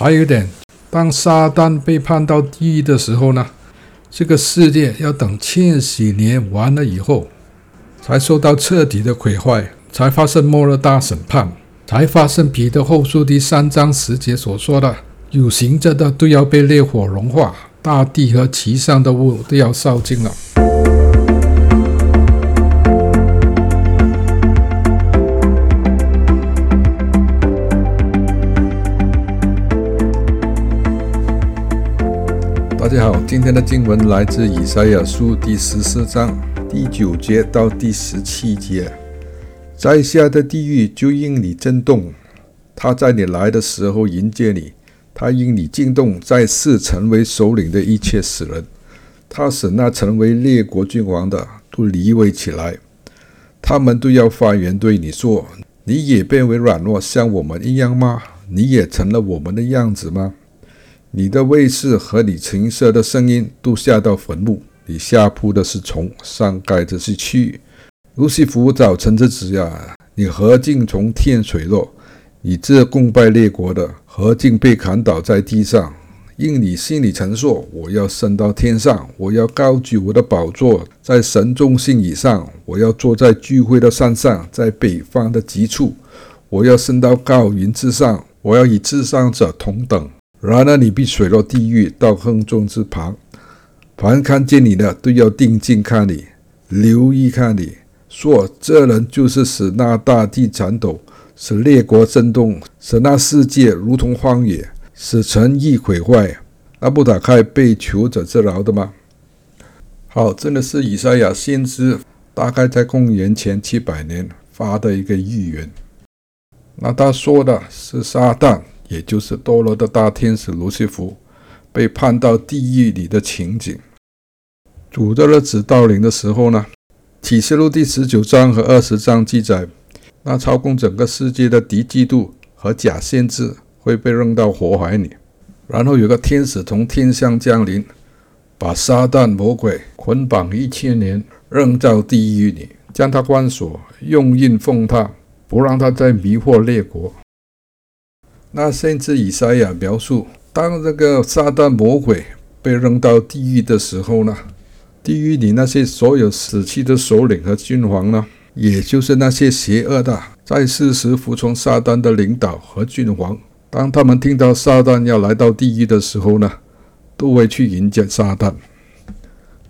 还有一点，当撒旦被判到地狱的时候呢，这个世界要等千禧年完了以后，才受到彻底的毁坏，才发生末日大审判，才发生彼得后书第三章十节所说的：有形质的都要被烈火融化，大地和其上的物都要烧尽了。大家好，今天的经文来自以赛亚书第十四章第九节到第十七节。在下的地狱就因你震动，他在你来的时候迎接你，他因你惊动在世成为首领的一切死人，他使那成为列国君王的都离位起来，他们都要发言对你说：你也变为软弱，像我们一样吗？你也成了我们的样子吗？你的卫士和你琴瑟的声音都下到坟墓，你下铺的是虫，上盖的是蛆。路西弗早晨之子呀，你何竟从天垂落？你这共败列国的，何竟被砍倒在地上？因你心里曾说：我要升到天上，我要高举我的宝座在神中心以上，我要坐在聚会的山上，在北方的极处，我要升到高云之上，我要与至上者同等。然而你必水落地狱，到坑中之旁。凡看见你的，都要定睛看你，留意看你，说：这人就是使那大地颤抖，使列国震动，使那世界如同荒野，使城邑毁坏。那不打开被囚者之牢的吗？好，真的是以赛亚先知，大概在公元前七百年发的一个预言。那他说的是撒旦。也就是堕落的大天使卢西弗被判到地狱里的情景。主的日子到临的时候呢，启示录第十九章和二十章记载，那操控整个世界的敌基督和假先知会被扔到火海里，然后有个天使从天上降临，把撒旦魔鬼捆绑一千年，扔到地狱里，将他关锁，用印封他，不让他再迷惑列国。那甚至以赛亚描述，当这个撒旦魔鬼被扔到地狱的时候呢，地狱里那些所有死去的首领和君王呢，也就是那些邪恶的，在世时服从撒旦的领导和君王，当他们听到撒旦要来到地狱的时候呢，都会去迎接撒旦。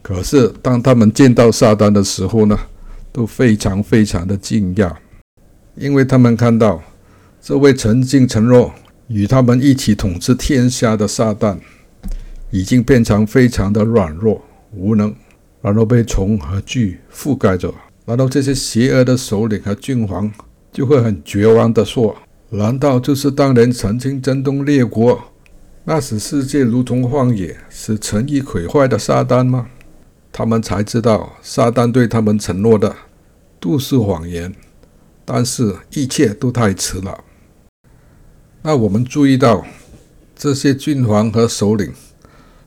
可是当他们见到撒旦的时候呢，都非常非常的惊讶，因为他们看到。这位曾经承诺与他们一起统治天下的撒旦，已经变成非常的软弱无能，然后被虫和蛆覆盖着。然后这些邪恶的首领和君王就会很绝望地说：“难道就是当年曾经震动列国，那时世界如同荒野，使诚意毁坏的撒旦吗？”他们才知道，撒旦对他们承诺的都是谎言，但是一切都太迟了。那我们注意到，这些君王和首领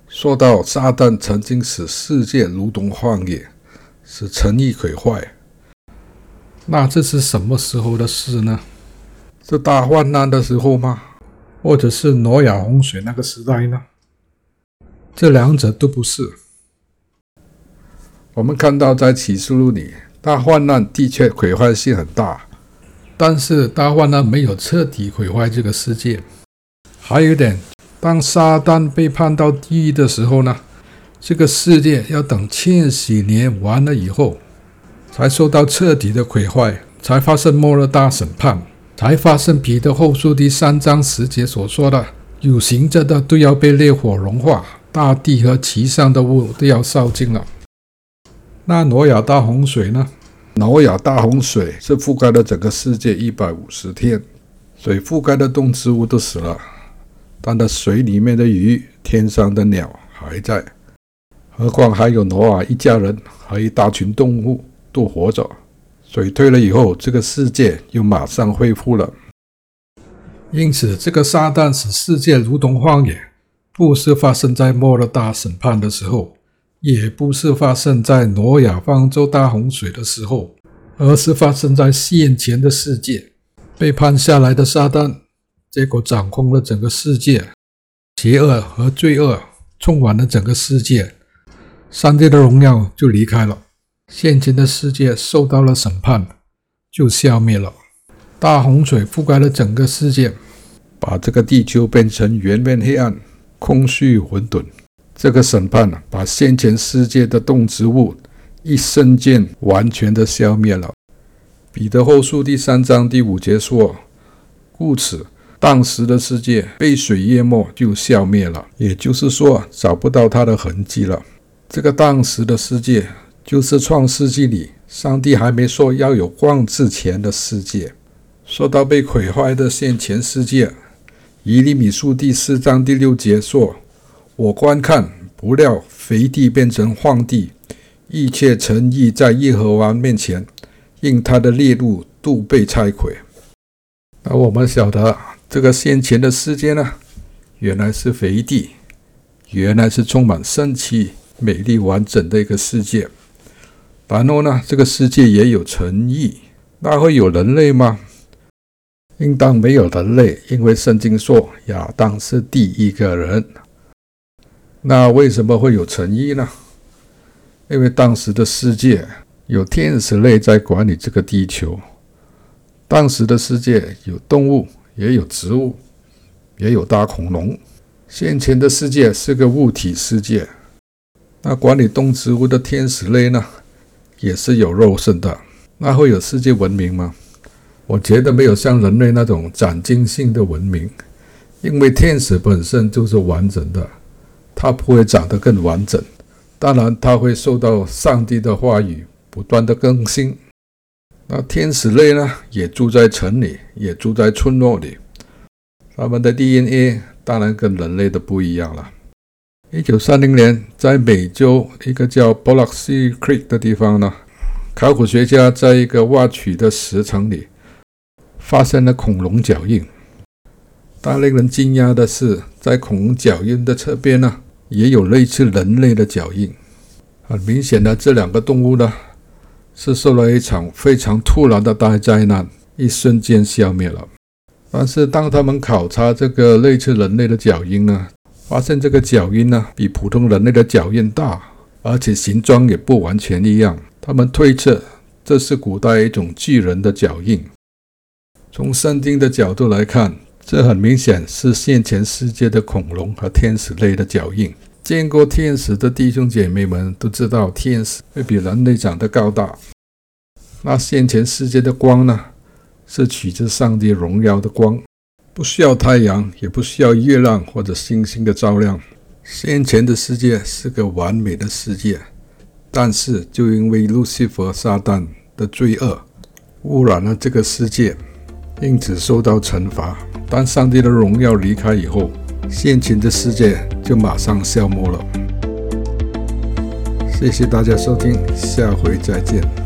说到撒旦曾经使世界如同荒野，使诚意毁坏。那这是什么时候的事呢？是大患难的时候吗？或者是挪亚洪水那个时代呢？这两者都不是。我们看到在启示录里，大患难的确毁坏性很大。但是大患呢没有彻底毁坏这个世界。还有一点，当撒旦被判到地狱的时候呢，这个世界要等千禧年完了以后，才受到彻底的毁坏，才发生末日大审判，才发生彼得后书第三章十节所说的：有形质的都要被烈火融化，大地和其上的物都要烧尽了。那挪亚大洪水呢？挪亚大洪水是覆盖了整个世界一百五十天，水覆盖的动植物都死了，但那水里面的鱼、天上的鸟还在，何况还有挪亚一家人和一大群动物都活着。水退了以后，这个世界又马上恢复了。因此，这个撒旦使世界如同荒野，不是发生在末日大审判的时候。也不是发生在挪亚方舟大洪水的时候，而是发生在先前的世界。被判下来的撒旦，结果掌控了整个世界，邪恶和罪恶充满了整个世界，上帝的荣耀就离开了，先前的世界受到了审判，就消灭了。大洪水覆盖了整个世界，把这个地球变成圆面黑暗、空虚混沌。这个审判把先前世界的动植物一瞬间完全的消灭了。彼得后书第三章第五节说：“故此，当时的世界被水淹没，就消灭了，也就是说，找不到它的痕迹了。”这个当时的世界，就是创世纪里上帝还没说要有光之前的世界。说到被毁坏的先前世界，以利米书第四章第六节说：“我观看，不料肥地变成荒地，一切城邑在耶和华面前，因他的烈怒都被拆毁。”那我们晓得，这个先前的世界呢，原来是肥地，原来是充满生气、美丽、完整的一个世界。然后呢，这个世界也有诚意，那会有人类吗？应当没有人类，因为圣经说亚当是第一个人。那为什么会有成衣呢？因为当时的世界有天使类在管理这个地球。当时的世界有动物，也有植物，也有大恐龙。先前的世界是个物体世界。那管理动植物的天使类呢，也是有肉身的。那会有世界文明吗？我觉得没有像人类那种长进性的文明，因为天使本身就是完整的，它不会长得更完整。当然，它会受到上帝的话语不断的更新。那天使类呢，也住在城里，也住在村落里。他们的 DNA 当然跟人类的不一样了。一九三零年，在美洲一个叫 Biloxi Creek 的地方呢，考古学家在一个挖取的石层里。发现了恐龙脚印，但令人惊讶的是，在恐龙脚印的侧边呢，也有类似人类的脚印。很明显的，这两个动物呢，是受了一场非常突然的大灾难，一瞬间消灭了。但是，当他们考察这个类似人类的脚印呢，发现这个脚印呢，比普通人类的脚印大，而且形状也不完全一样。他们推测，这是古代一种巨人的脚印。从圣经的角度来看，这很明显是先前世界的恐龙和天使类的脚印。见过天使的弟兄姐妹们都知道，天使会比人类长得高大。那先前世界的光呢，是取自上帝荣耀的光，不需要太阳，也不需要月亮或者星星的照亮。先前的世界是个完美的世界，但是就因为路西弗撒旦的罪恶，污染了这个世界。因此受到惩罚。当上帝的荣耀离开以后，现前的世界就马上消磨了。谢谢大家收听，下回再见。